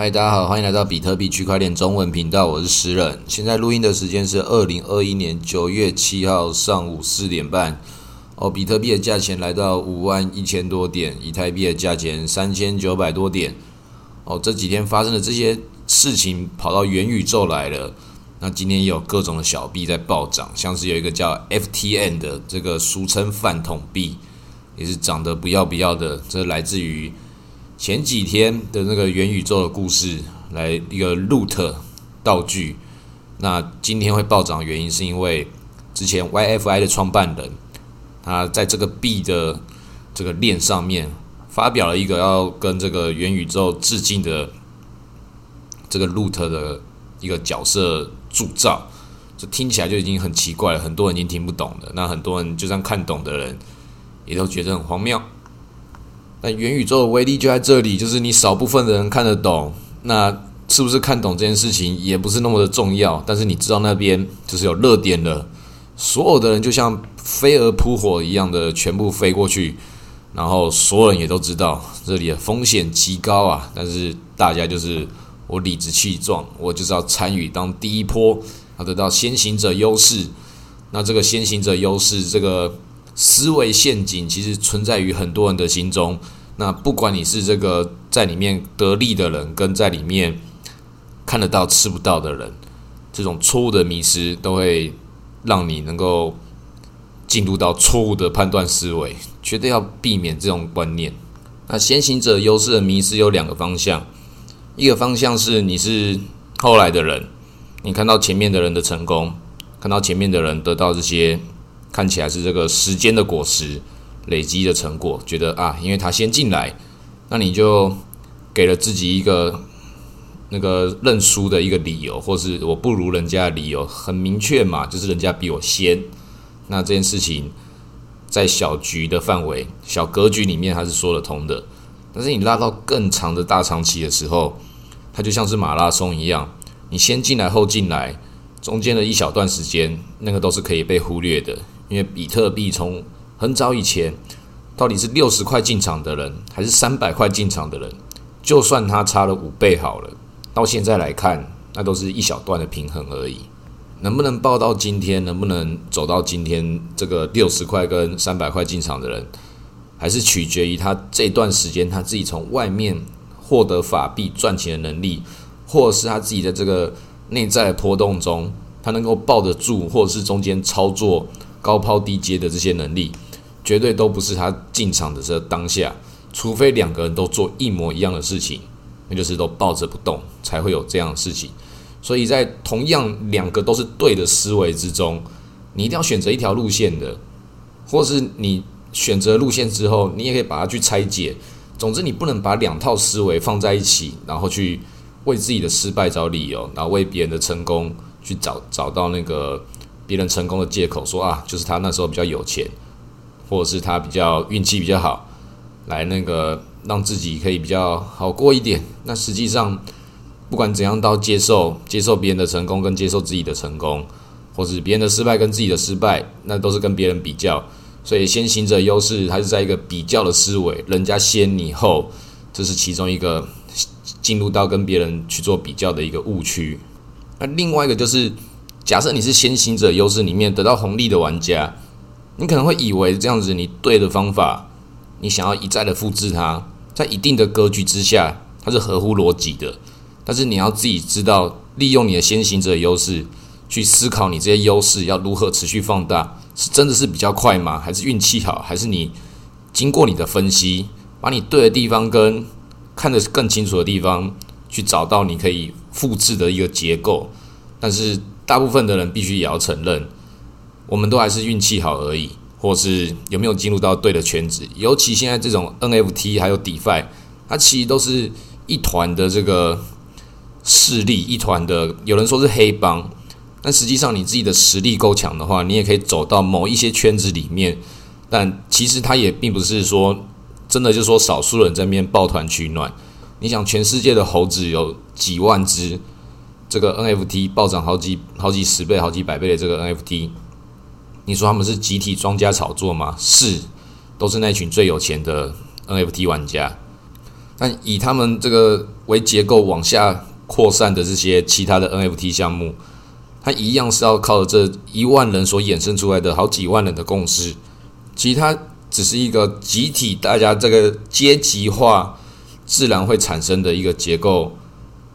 嗨，大家好，欢迎来到比特币区块链中文频道，我是诗人。现在录音的时间是二零二一年九月七号上午四点半。哦，比特币的价钱来到五万一千多点，以太币的价钱三千九百多点。哦，这几天发生的这些事情跑到元宇宙来了。那今天也有各种的小币在暴涨，像是有一个叫 FTN 的这个俗称饭桶币，也是涨得不要不要的。这来自于。前几天的那个元宇宙的故事，来一个 loot 道具。那今天会暴涨的原因，是因为之前 YFI 的创办人，他在这个币的这个链上面发表了一个要跟这个元宇宙致敬的这个 loot 的一个角色铸造。这听起来就已经很奇怪了，很多人已经听不懂了。那很多人就算看懂的人，也都觉得很荒谬。那元宇宙的威力就在这里，就是你少部分的人看得懂，那是不是看懂这件事情也不是那么的重要。但是你知道那边就是有热点了，所有的人就像飞蛾扑火一样的全部飞过去，然后所有人也都知道这里的风险极高啊。但是大家就是我理直气壮，我就是要参与当第一波，要得到先行者优势。那这个先行者优势，这个。思维陷阱其实存在于很多人的心中。那不管你是这个在里面得利的人，跟在里面看得到吃不到的人，这种错误的迷失都会让你能够进入到错误的判断思维，绝对要避免这种观念。那先行者优势的迷失有两个方向，一个方向是你是后来的人，你看到前面的人的成功，看到前面的人得到这些。看起来是这个时间的果实累积的成果，觉得啊，因为他先进来，那你就给了自己一个那个认输的一个理由，或是我不如人家的理由，很明确嘛，就是人家比我先。那这件事情在小局的范围、小格局里面，它是说得通的。但是你拉到更长的大长期的时候，它就像是马拉松一样，你先进来后进来，中间的一小段时间，那个都是可以被忽略的。因为比特币从很早以前，到底是六十块进场的人，还是三百块进场的人，就算它差了五倍好了，到现在来看，那都是一小段的平衡而已。能不能报到今天，能不能走到今天这个六十块跟三百块进场的人，还是取决于他这段时间他自己从外面获得法币赚钱的能力，或者是他自己在这个内在的波动中，他能够抱得住，或者是中间操作。高抛低接的这些能力，绝对都不是他进场的这当下，除非两个人都做一模一样的事情，那就是都抱着不动，才会有这样的事情。所以在同样两个都是对的思维之中，你一定要选择一条路线的，或是你选择路线之后，你也可以把它去拆解。总之，你不能把两套思维放在一起，然后去为自己的失败找理由，然后为别人的成功去找找到那个。别人成功的借口说啊，就是他那时候比较有钱，或者是他比较运气比较好，来那个让自己可以比较好过一点。那实际上不管怎样，到接受接受别人的成功跟接受自己的成功，或是别人的失败跟自己的失败，那都是跟别人比较。所以先行者优势，它是在一个比较的思维，人家先你后，这是其中一个进入到跟别人去做比较的一个误区。那另外一个就是。假设你是先行者优势里面得到红利的玩家，你可能会以为这样子你对的方法，你想要一再的复制它，在一定的格局之下，它是合乎逻辑的。但是你要自己知道，利用你的先行者优势去思考你这些优势要如何持续放大，是真的是比较快吗？还是运气好？还是你经过你的分析，把你对的地方跟看得更清楚的地方，去找到你可以复制的一个结构？但是。大部分的人必须也要承认，我们都还是运气好而已，或是有没有进入到对的圈子。尤其现在这种 NFT 还有 DeFi，它其实都是一团的这个势力，一团的有人说是黑帮，但实际上你自己的实力够强的话，你也可以走到某一些圈子里面。但其实它也并不是说真的，就是说少数人在面抱团取暖。你想，全世界的猴子有几万只。这个 NFT 暴涨好几好几十倍、好几百倍的这个 NFT，你说他们是集体庄家炒作吗？是，都是那群最有钱的 NFT 玩家。但以他们这个为结构往下扩散的这些其他的 NFT 项目，它一样是要靠这一万人所衍生出来的好几万人的共识。其他只是一个集体，大家这个阶级化自然会产生的一个结构，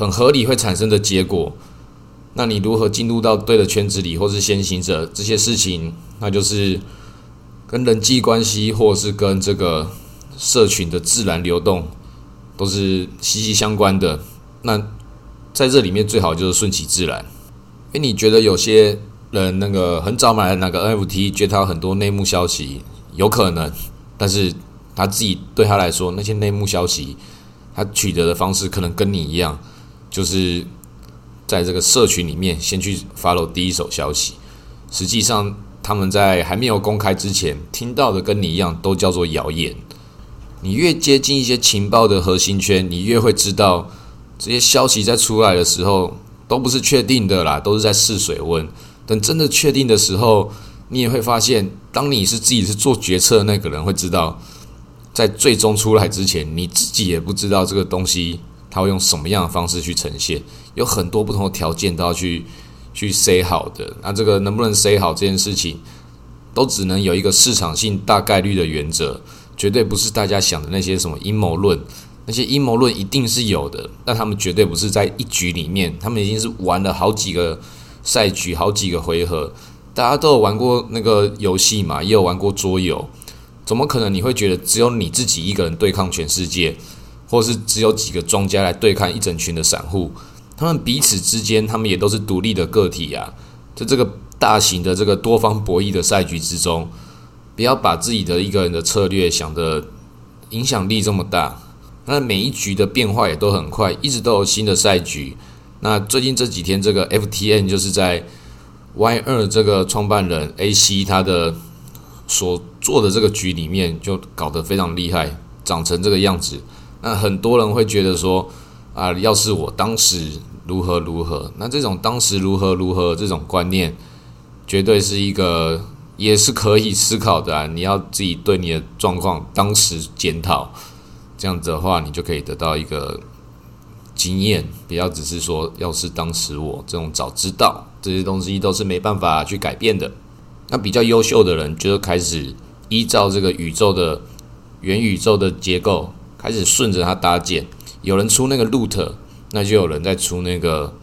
很合理会产生的结果。那你如何进入到对的圈子里，或是先行者这些事情，那就是跟人际关系，或是跟这个社群的自然流动。都是息息相关的。那在这里面最好就是顺其自然。因为你觉得有些人那个很早买了那个 NFT，觉得他有很多内幕消息，有可能。但是他自己对他来说，那些内幕消息，他取得的方式可能跟你一样，就是在这个社群里面先去 follow 第一手消息。实际上他们在还没有公开之前听到的，跟你一样，都叫做谣言。你越接近一些情报的核心圈，你越会知道这些消息在出来的时候都不是确定的啦，都是在试水温。等真的确定的时候，你也会发现，当你是自己是做决策的那个人，会知道在最终出来之前，你自己也不知道这个东西它会用什么样的方式去呈现，有很多不同的条件都要去去 say 好的。那这个能不能 say 好这件事情，都只能有一个市场性大概率的原则。绝对不是大家想的那些什么阴谋论，那些阴谋论一定是有的，但他们绝对不是在一局里面，他们已经是玩了好几个赛局、好几个回合，大家都有玩过那个游戏嘛，也有玩过桌游，怎么可能你会觉得只有你自己一个人对抗全世界，或是只有几个庄家来对抗一整群的散户？他们彼此之间，他们也都是独立的个体啊，在这个大型的这个多方博弈的赛局之中。不要把自己的一个人的策略想的影响力这么大，那每一局的变化也都很快，一直都有新的赛局。那最近这几天，这个 FTN 就是在 Y 二这个创办人 AC 他的所做的这个局里面，就搞得非常厉害，长成这个样子。那很多人会觉得说，啊，要是我当时如何如何，那这种当时如何如何这种观念，绝对是一个。也是可以思考的啊！你要自己对你的状况当时检讨，这样子的话，你就可以得到一个经验。不要只是说，要是当时我这种早知道这些东西都是没办法去改变的。那比较优秀的人，就开始依照这个宇宙的元宇宙的结构，开始顺着它搭建。有人出那个 loot，那就有人在出那个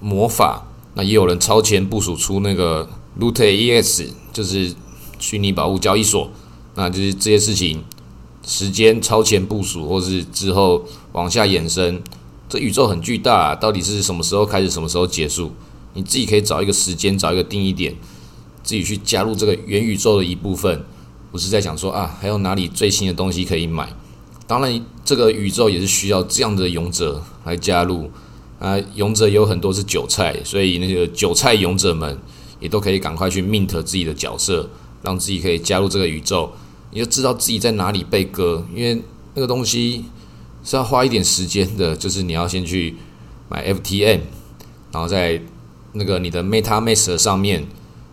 魔法。那也有人超前部署出那个 loot ES。就是虚拟宝物交易所，那就是这些事情，时间超前部署，或是之后往下延伸。这宇宙很巨大，到底是什么时候开始，什么时候结束？你自己可以找一个时间，找一个定义点，自己去加入这个元宇宙的一部分。不是在想说啊，还有哪里最新的东西可以买？当然，这个宇宙也是需要这样的勇者来加入啊。勇者有很多是韭菜，所以那个韭菜勇者们。也都可以赶快去 mint 自己的角色，让自己可以加入这个宇宙。你就知道自己在哪里被割，因为那个东西是要花一点时间的。就是你要先去买 FTM，然后在那个你的 MetaMask 上面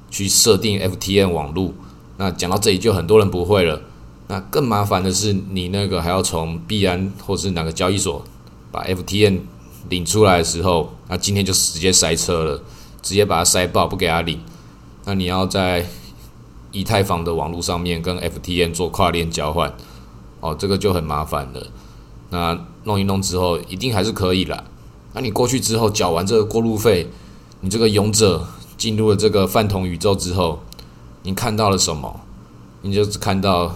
去设定 FTM 网路。那讲到这里，就很多人不会了。那更麻烦的是，你那个还要从币安或是哪个交易所把 FTN 领出来的时候，那今天就直接塞车了。直接把它塞爆，不给他领。那你要在以太坊的网络上面跟 FTN 做跨链交换，哦，这个就很麻烦了。那弄一弄之后，一定还是可以啦。那你过去之后缴完这个过路费，你这个勇者进入了这个饭桶宇宙之后，你看到了什么？你就只看到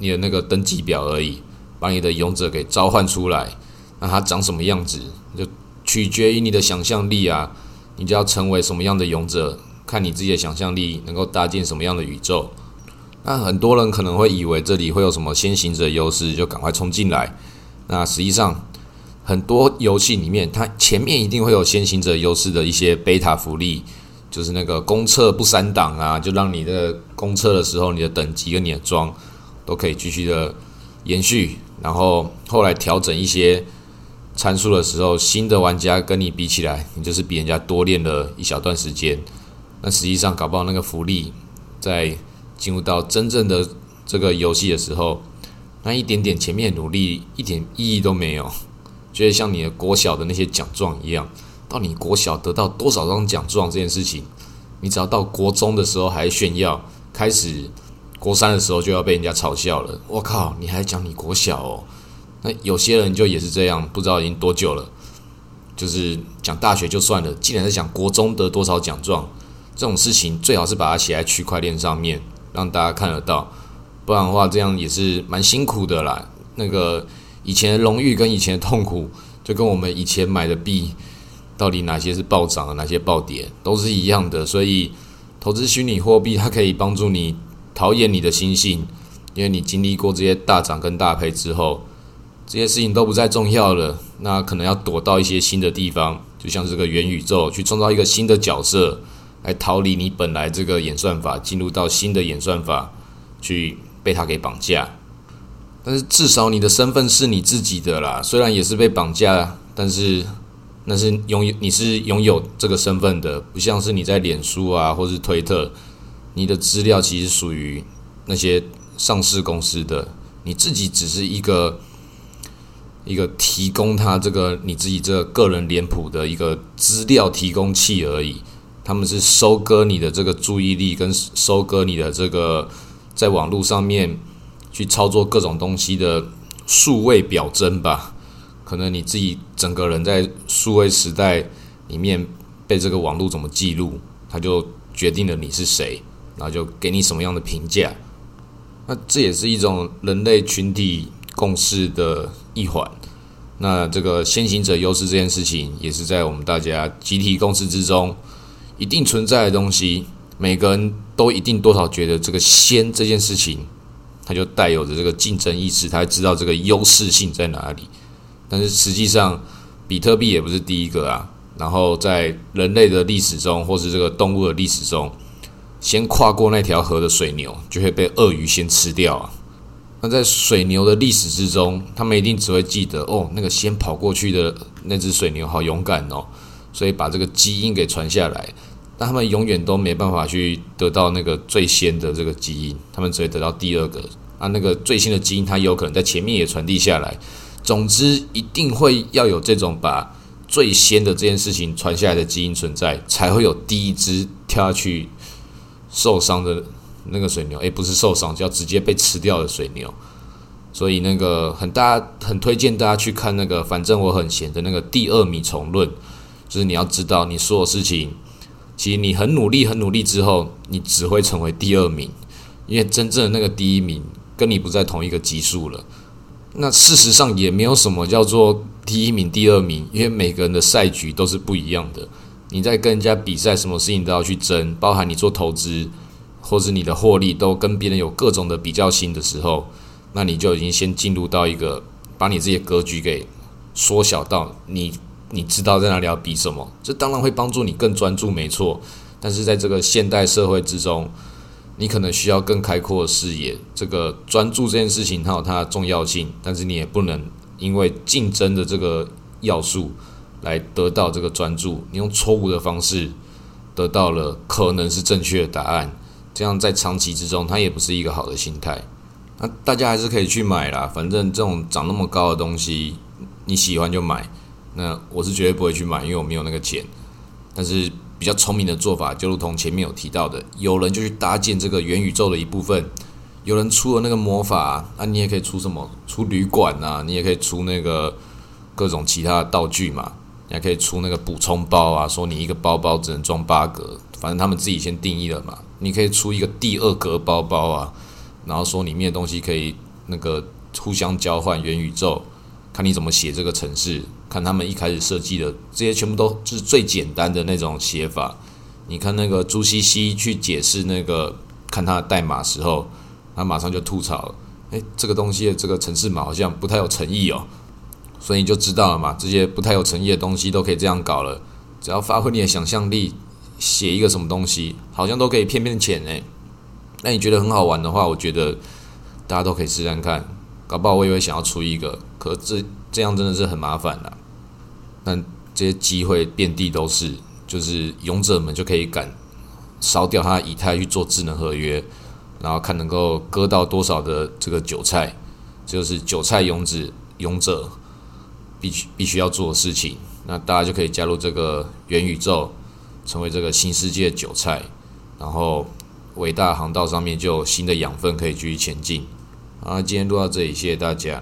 你的那个登记表而已，把你的勇者给召唤出来，那它长什么样子，就取决于你的想象力啊。你就要成为什么样的勇者，看你自己的想象力能够搭建什么样的宇宙。那很多人可能会以为这里会有什么先行者优势，就赶快冲进来。那实际上，很多游戏里面，它前面一定会有先行者优势的一些贝塔福利，就是那个公测不删档啊，就让你的公测的时候，你的等级跟你的装都可以继续的延续。然后后来调整一些。参数的时候，新的玩家跟你比起来，你就是比人家多练了一小段时间。那实际上搞不好那个福利，在进入到真正的这个游戏的时候，那一点点前面努力一点意义都没有，觉得像你的国小的那些奖状一样，到你国小得到多少张奖状这件事情，你只要到国中的时候还炫耀，开始国三的时候就要被人家嘲笑了。我靠，你还讲你国小哦？那有些人就也是这样，不知道已经多久了，就是讲大学就算了，竟然在讲国中得多少奖状，这种事情最好是把它写在区块链上面，让大家看得到。不然的话，这样也是蛮辛苦的啦。那个以前的荣誉跟以前的痛苦，就跟我们以前买的币，到底哪些是暴涨，哪些暴跌，都是一样的。所以，投资虚拟货币，它可以帮助你陶冶你的心性，因为你经历过这些大涨跟大赔之后，这些事情都不再重要了。那可能要躲到一些新的地方，就像这个元宇宙，去创造一个新的角色，来逃离你本来这个演算法，进入到新的演算法去。被他给绑架，但是至少你的身份是你自己的啦。虽然也是被绑架，但是那是拥有你是拥有这个身份的，不像是你在脸书啊或是推特，你的资料其实属于那些上市公司的，你自己只是一个一个提供他这个你自己这个个人脸谱的一个资料提供器而已。他们是收割你的这个注意力，跟收割你的这个。在网络上面去操作各种东西的数位表征吧，可能你自己整个人在数位时代里面被这个网络怎么记录，它就决定了你是谁，然后就给你什么样的评价。那这也是一种人类群体共识的一环。那这个先行者优势这件事情，也是在我们大家集体共识之中一定存在的东西。每个人都一定多少觉得这个先这件事情，它就带有着这个竞争意识，他知道这个优势性在哪里。但是实际上，比特币也不是第一个啊。然后在人类的历史中，或是这个动物的历史中，先跨过那条河的水牛就会被鳄鱼先吃掉啊。那在水牛的历史之中，他们一定只会记得哦，那个先跑过去的那只水牛好勇敢哦，所以把这个基因给传下来。但他们永远都没办法去得到那个最先的这个基因，他们只会得到第二个啊，那个最新的基因，它有可能在前面也传递下来。总之，一定会要有这种把最先的这件事情传下来的基因存在，才会有第一只跳下去受伤的那个水牛，诶，不是受伤，就要直接被吃掉的水牛。所以，那个很大很推荐大家去看那个，反正我很闲的那个第二米重论，就是你要知道你所有事情。其实你很努力，很努力之后，你只会成为第二名，因为真正的那个第一名跟你不在同一个级数了。那事实上也没有什么叫做第一名、第二名，因为每个人的赛局都是不一样的。你在跟人家比赛，什么事情都要去争，包含你做投资或是你的获利，都跟别人有各种的比较心的时候，那你就已经先进入到一个把你这些格局给缩小到你。你知道在哪里要比什么？这当然会帮助你更专注，没错。但是在这个现代社会之中，你可能需要更开阔的视野。这个专注这件事情它有它的重要性，但是你也不能因为竞争的这个要素来得到这个专注。你用错误的方式得到了可能是正确的答案，这样在长期之中它也不是一个好的心态。那大家还是可以去买啦，反正这种涨那么高的东西，你喜欢就买。那我是绝对不会去买，因为我没有那个钱。但是比较聪明的做法，就如同前面有提到的，有人就去搭建这个元宇宙的一部分，有人出了那个魔法，那你也可以出什么？出旅馆啊，你也可以出那个各种其他的道具嘛，你还可以出那个补充包啊，说你一个包包只能装八格，反正他们自己先定义了嘛。你可以出一个第二格包包啊，然后说里面的东西可以那个互相交换元宇宙，看你怎么写这个程式。看他们一开始设计的这些，全部都是最简单的那种写法。你看那个朱西西去解释那个看他的代码时候，他马上就吐槽：“诶，这个东西的这个程式码好像不太有诚意哦。”所以你就知道了嘛，这些不太有诚意的东西都可以这样搞了。只要发挥你的想象力，写一个什么东西，好像都可以骗骗钱诶。那你觉得很好玩的话，我觉得大家都可以试试看。搞不好我也会想要出一个，可这这样真的是很麻烦的。但这些机会遍地都是，就是勇者们就可以敢烧掉他的以太去做智能合约，然后看能够割到多少的这个韭菜，就是韭菜勇者勇者必须必须要做的事情。那大家就可以加入这个元宇宙，成为这个新世界韭菜，然后伟大航道上面就有新的养分可以继续前进。好，今天录到这里，谢谢大家。